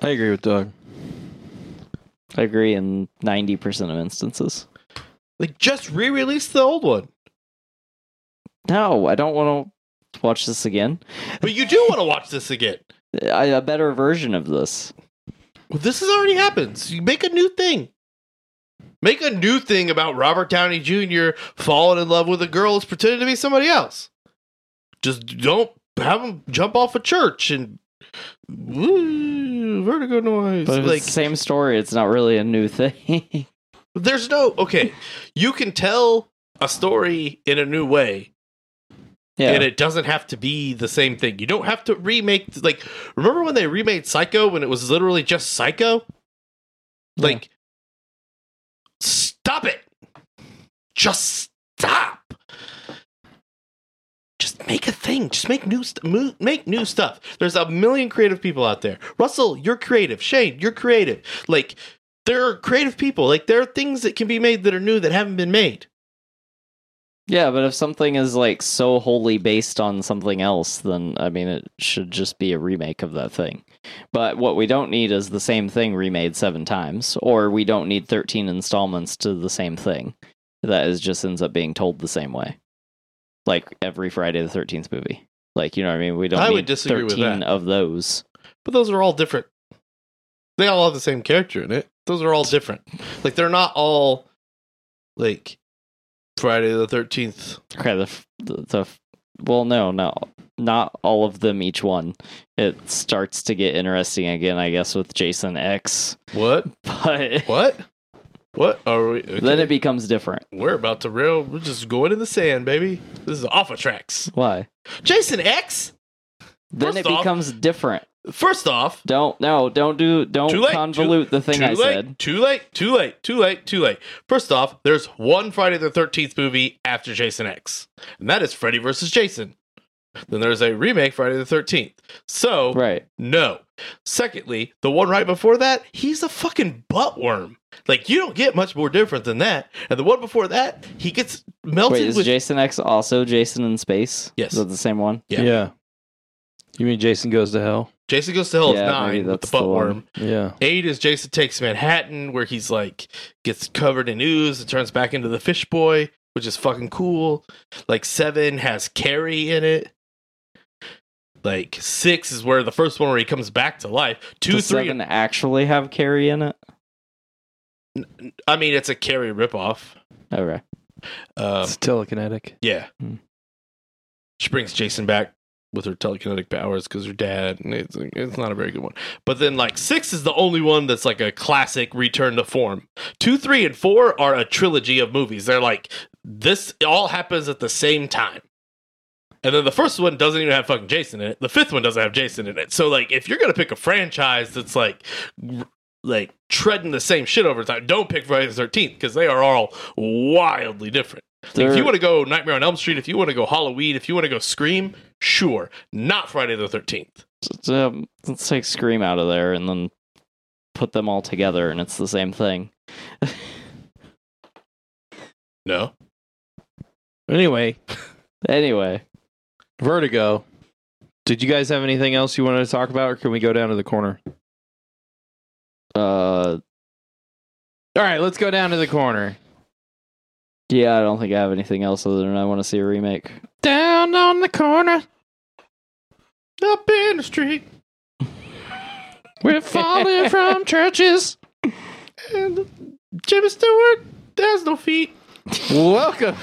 I agree with Doug.
I agree in ninety percent of instances.
Like just re-release the old one.
No, I don't want to watch this again.
But you do want to watch this again.
I, a better version of this.
Well, this has already happened. So you make a new thing. Make a new thing about Robert Downey Jr. falling in love with a girl who's pretending to be somebody else. Just don't have him jump off a church and woo, vertigo noise.
But if
like
the same story, it's not really a new thing.
there's no okay. You can tell a story in a new way,
yeah.
and it doesn't have to be the same thing. You don't have to remake. Like remember when they remade Psycho when it was literally just Psycho?
Yeah.
Like, stop it. Just stop. Make a thing. Just make new make new stuff. There's a million creative people out there. Russell, you're creative. Shane, you're creative. Like there are creative people. Like there are things that can be made that are new that haven't been made.
Yeah, but if something is like so wholly based on something else, then I mean it should just be a remake of that thing. But what we don't need is the same thing remade seven times, or we don't need thirteen installments to the same thing. That is just ends up being told the same way. Like every Friday the thirteenth movie. Like you know what I mean? We don't
I would disagree with that.
of those.
But those are all different. They all have the same character in it. Those are all different. Like they're not all like Friday the Thirteenth.
Okay, the, the the well, no, no, not all of them. Each one, it starts to get interesting again, I guess, with Jason X.
What?
But
What? What are we?
then it becomes different.
We're about to rail. We're just going in the sand, baby. This is off of tracks.
Why?
Jason X.
Then
First
it
off-
becomes different.
First off,
Don't no, don't do don't
Too late,
convolute the thing
too
I
late,
said.
Too late. Too late. Too late. Too late. First off, there's one Friday the Thirteenth movie after Jason X, and that is Freddy versus Jason. Then there's a remake Friday the Thirteenth. So
Right.
No. Secondly, the one right before that, he's a fucking buttworm. Like you don't get much more different than that. And the one before that, he gets melted
Wait, is
with
Jason X also Jason in space?
Yes.
Is that the same one?
Yeah. yeah.
You mean Jason goes to hell?
Jason Goes to Hell is
Yeah, maybe
nine with the
that's the
buttworm.
Yeah.
Eight is Jason Takes Manhattan, where he's like gets covered in ooze and turns back into the fish boy, which is fucking cool. Like seven has Carrie in it. Like six is where the first one where he comes back to life. Two,
Does
three,
seven actually have Carrie in it?
I mean it's a Carrie ripoff.
Okay.
Um,
it's telekinetic.
Yeah.
Hmm.
She brings Jason back with her telekinetic powers because her dad. And it's it's not a very good one. But then like six is the only one that's like a classic return to form. Two, three, and four are a trilogy of movies. They're like this all happens at the same time. And then the first one doesn't even have fucking Jason in it. The fifth one doesn't have Jason in it. So like if you're gonna pick a franchise that's like r- like treading the same shit over time, don't pick Friday the Thirteenth because they are all wildly different. Like, if you want to go Nightmare on Elm Street, if you want to go Halloween, if you want to go Scream, sure. Not Friday the 13th.
Um, let's take Scream out of there and then put them all together, and it's the same thing.
No.
Anyway,
Anyway,
Vertigo. Did you guys have anything else you wanted to talk about, or can we go down to the corner?
Uh,
All right, let's go down to the corner.
yeah, I don't think I have anything else other than I want to see a remake.
Down on the corner,
Up in the street.
we're falling from churches.
And Jimmy Stewart has no feet.
Welcome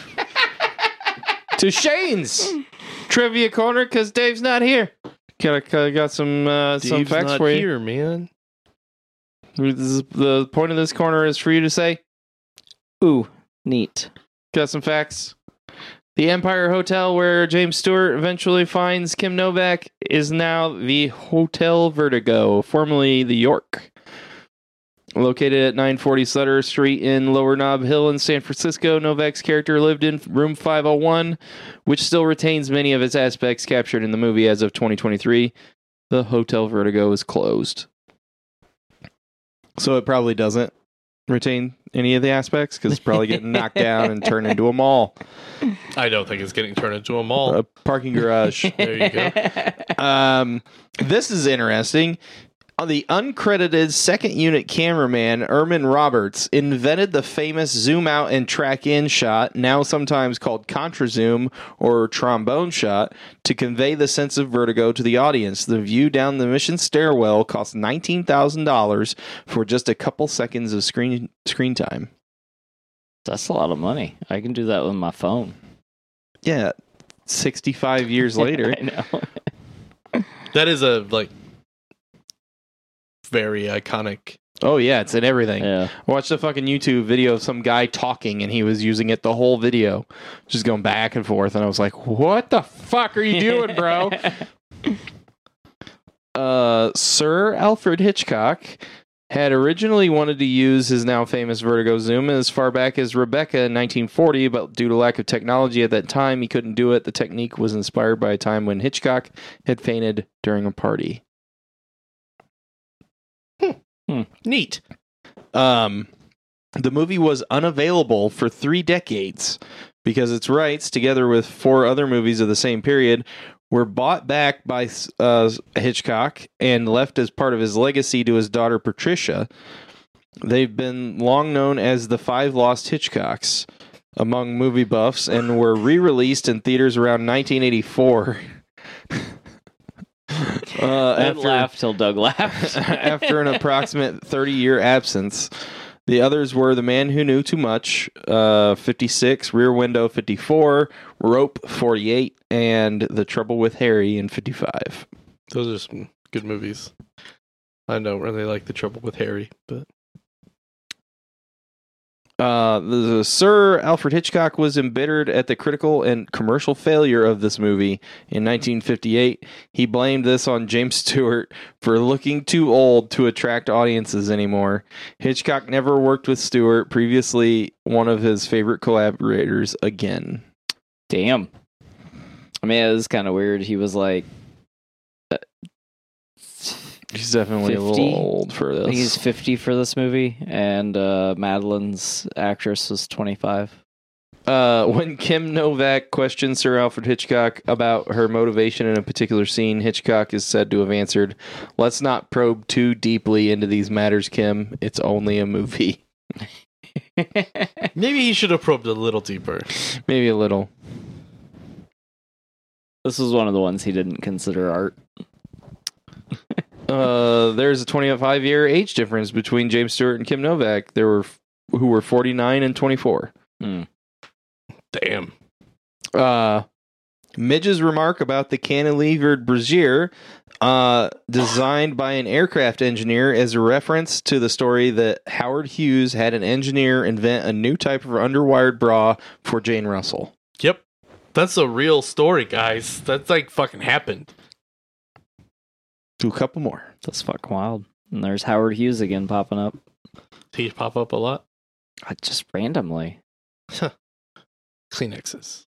to Shane's Trivia Corner because Dave's not here. Got, got, got some uh, some
Dave's
facts
not
for you.
here, man.
Is- the point of this corner is for you to say,
Ooh, neat.
got some facts. The Empire Hotel, where James Stewart eventually finds Kim Novak, is now the Hotel Vertigo, formerly the York. Located at 940 Sutter Street in Lower Nob Hill in San Francisco, Novak's character lived in room 501, which still retains many of its aspects captured in the movie as of 2023. The Hotel Vertigo is closed. So it probably doesn't retain any of the aspects because it's probably getting knocked down and turned into a mall,
I don't think it's getting turned into a mall.
a parking garage.
There you go.
Um, this is interesting. The uncredited second unit cameraman Irmin Roberts invented the famous zoom out and track in shot, now sometimes called contra zoom or trombone shot, to convey the sense of vertigo to the audience. The view down the mission stairwell cost nineteen thousand dollars for just a couple seconds of screen screen time.
That's a lot of money. I can do that with my phone.
Yeah, sixty five years later.
I know.
that is a like very iconic.
oh yeah, it's in everything.
Yeah.
I watched a fucking YouTube video of some guy talking and he was using it the whole video, just going back and forth. And I was like, what the fuck are you doing, bro? uh, Sir Alfred Hitchcock had originally wanted to use his now famous vertigo zoom as far back as Rebecca in 1940, but due to lack of technology at that time, he couldn't do it. The technique was inspired by a time when Hitchcock had fainted during a party.
Neat.
Um, the movie was unavailable for three decades because its rights, together with four other movies of the same period, were bought back by uh, Hitchcock and left as part of his legacy to his daughter Patricia. They've been long known as the Five Lost Hitchcocks among movie buffs and were re released in theaters around 1984. uh,
Don't laugh till Doug laughed.
after an approximate 30 year absence. The others were The Man Who Knew Too Much, uh, 56, Rear Window, 54, Rope, 48, and The Trouble with Harry in 55.
Those are some good movies. I don't really like the trouble with Harry, but
Uh, the, Sir Alfred Hitchcock was embittered at the critical and commercial failure of this movie in 1958. He blamed this on James Stewart for looking too old to attract audiences anymore. Hitchcock never worked with Stewart, previously one of his favorite collaborators, again.
Damn. I mean, it was kind of weird. He was like,
He's definitely a
50?
little old for
I
this.
think he's 50 for this movie, and uh, Madeleine's actress was 25.
Uh, when Kim Novak questions Sir Alfred Hitchcock about her motivation in a particular scene, Hitchcock is said to have answered, Let's not probe too deeply into these matters, Kim. It's only a movie.
maybe he should have probed a little deeper.
Maybe a little.
this was one of the ones he didn't consider art.
Uh, there's a 25 year age difference between James Stewart and Kim Novak. There were who were 49 and 24.
Damn.
uh, Midge's remark about the cantilevered brazier, uh, designed by an aircraft engineer, as a reference to the story that Howard Hughes had an engineer invent a new type of underwired bra for Jane Russell.
Yep. That's a real story, guys. That's like fucking happened.
Do a couple more.
That's fucking wild. And there's Howard Hughes again popping up.
He pop up a lot.
Uh, Just randomly.
Kleenexes.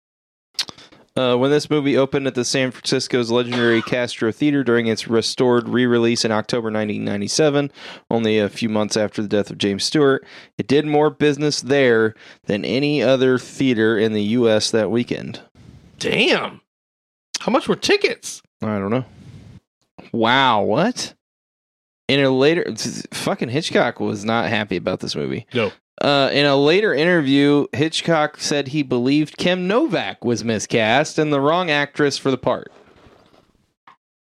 Uh, when this movie opened at the San Francisco's legendary Castro Theater during its restored re-release in October 1997, only a few months after the death of James Stewart, it did more business there than any other theater in the U.S. that weekend.
Damn. How much were tickets?
I don't know. Wow, what? In a later, fucking Hitchcock was not happy about this movie.
No.
Uh, in a later interview, Hitchcock said he believed Kim Novak was miscast and the wrong actress for the part.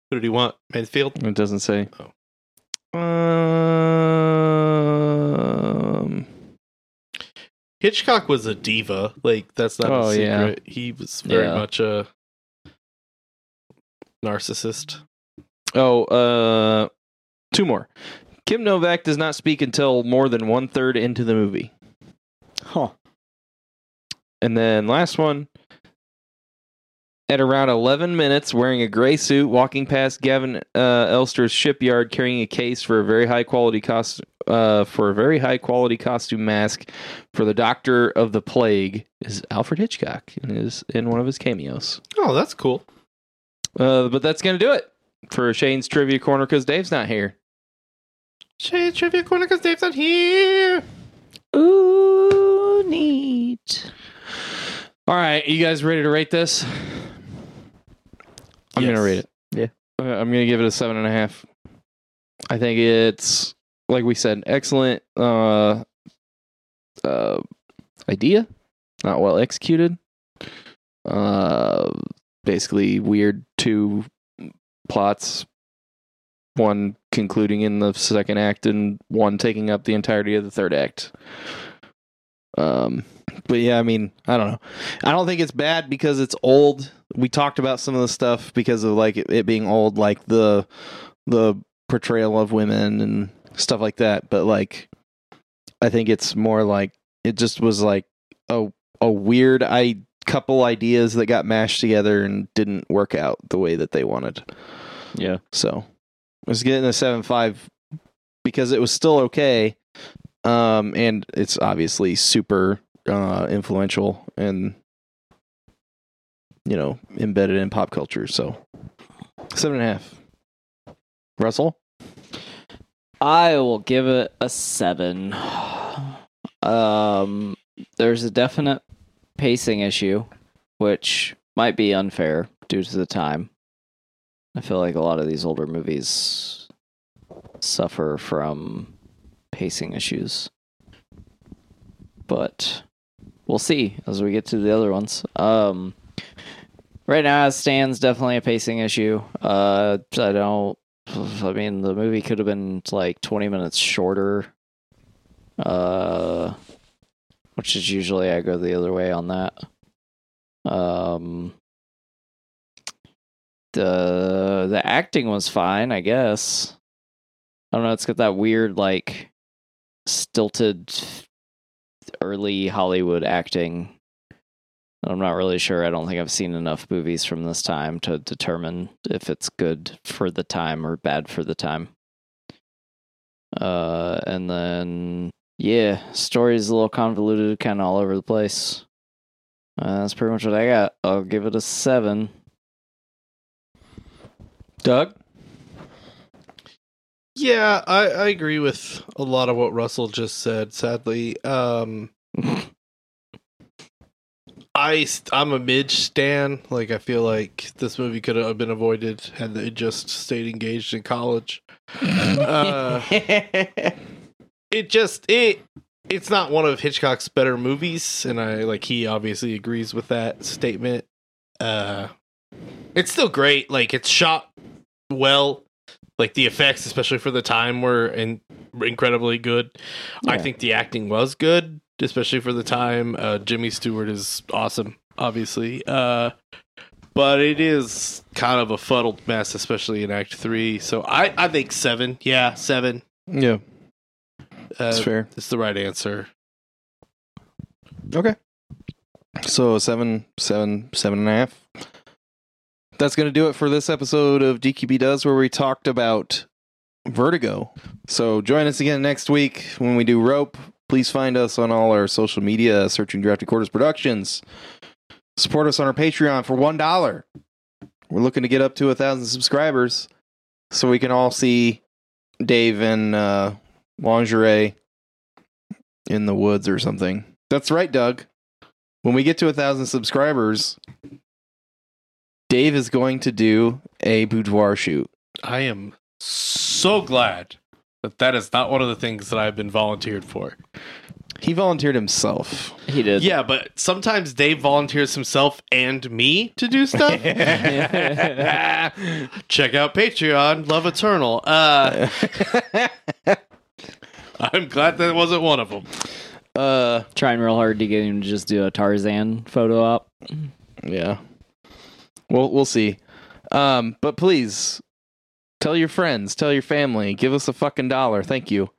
Who did he want? Mansfield?
It doesn't say.
Oh.
Um,
Hitchcock was a diva. Like that's not
Oh,
a
yeah.
secret. He was very
Yeah.
much a narcissist.
Oh, uh, two more. Kim Novak does not speak until more than one third into the movie.
Huh.
And then last one. At around 11 minutes, wearing a gray suit, walking past Gavin uh, Elster's shipyard, carrying a case for a very high quality cost uh, for a very high quality costume mask for the Doctor of the Plague is Alfred Hitchcock in his in one of his cameos.
Oh, that's cool.
Uh, but that's gonna do it for Shane's trivia corner because Dave's not here.
Shane's trivia corner because Dave's not here.
Ooh, neat.
All right, you guys ready to rate this? I'm
Yes.
gonna rate it.
Yeah.
Uh, I'm gonna give it a seven and a half. I think it's like we said, excellent uh, uh, idea, not well executed. Uh, basically weird two plots, one concluding in the second act and one taking up the entirety of the third act. Um, but yeah, I mean, I don't know. I don't think it's bad because it's old. We talked about some of the stuff because of like it, it being old, like the the portrayal of women and stuff like that. But like, I think it's more like it just was like a a weird I couple ideas that got mashed together and didn't work out the way that they wanted.
Yeah.
So I was getting a seven five because it was still okay. Um, and it's obviously super uh, influential and you know embedded in pop culture. So seven and a half. Russell,
I will give it a seven. Um, there's a definite pacing issue, which might be unfair due to the time. I feel like a lot of these older movies suffer from pacing issues. But we'll see as we get to the other ones. Um, right now, as stands, definitely a pacing issue. Uh, I don't. I mean, the movie could have been like 20 minutes shorter. Uh, which is usually I go the other way on that. Um, the the acting was fine, I guess. I don't know. It's got that weird like stilted early Hollywood acting. I'm not really sure. I don't think I've seen enough movies from this time to determine if it's good for the time or bad for the time. Uh, and then yeah, story's a little convoluted, kind of all over the place. Uh, that's pretty much what I got. I'll give it a seven.
Doug.
Yeah, I, I agree with a lot of what Russell just said. Sadly, um, I I'm a Midge stan. Like I feel like this movie could have been avoided had they just stayed engaged in college. Uh, it just it it's not one of Hitchcock's better movies, and I like he obviously agrees with that statement. Uh, it's still great. Like it's shot well. Like the effects, especially for the time, were in, incredibly good. I think the acting was good, especially for the time. Uh, Jimmy Stewart is awesome, obviously. Uh, but it is kind of a fuddled mess, especially in Act Three. So I, I think seven. Yeah, seven.
Yeah,
Uh,
that's fair.
It's the right answer.
Okay. So seven, seven, seven and a half. That's going to do it for this episode of DQP Does, where we talked about Vertigo. So join us again next week when we do Rope. Please find us on all our social media, searching Drafted Quarters Productions. Support us on our Patreon for one dollar. We're looking to get up to a thousand subscribers, so we can all see Dave and uh, lingerie in the woods or something. That's right, Doug. When we get to a thousand subscribers, Dave is going to do a boudoir shoot.
I am so glad that that is not one of the things that I've been volunteered for.
He volunteered himself.
He did.
Yeah, but sometimes Dave volunteers himself and me to do stuff. Check out Patreon, Love Eternal. Uh, I'm glad that wasn't one of them.
Uh,
Trying real hard to get him to just do a Tarzan photo op.
yeah. We'll we'll see. Um, but please tell your friends, tell your family, give us a fucking dollar. Thank you.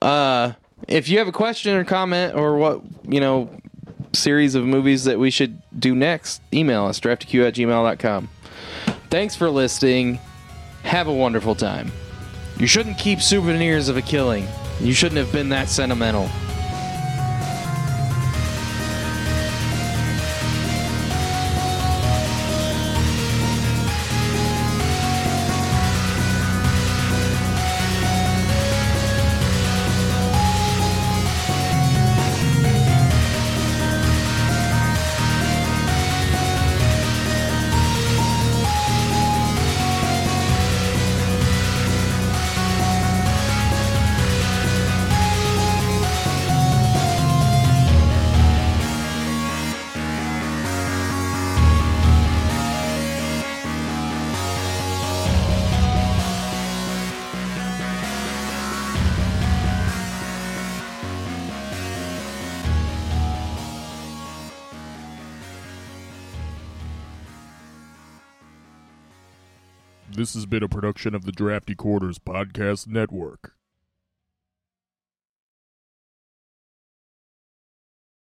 Uh, if you have a question or comment or what you know series of movies that we should do next, email us draftq at gmail.com. Thanks for listening. Have a wonderful time. You shouldn't keep souvenirs of a killing. You shouldn't have been that sentimental.
Has been a production of the Drafty Quarters Podcast Network.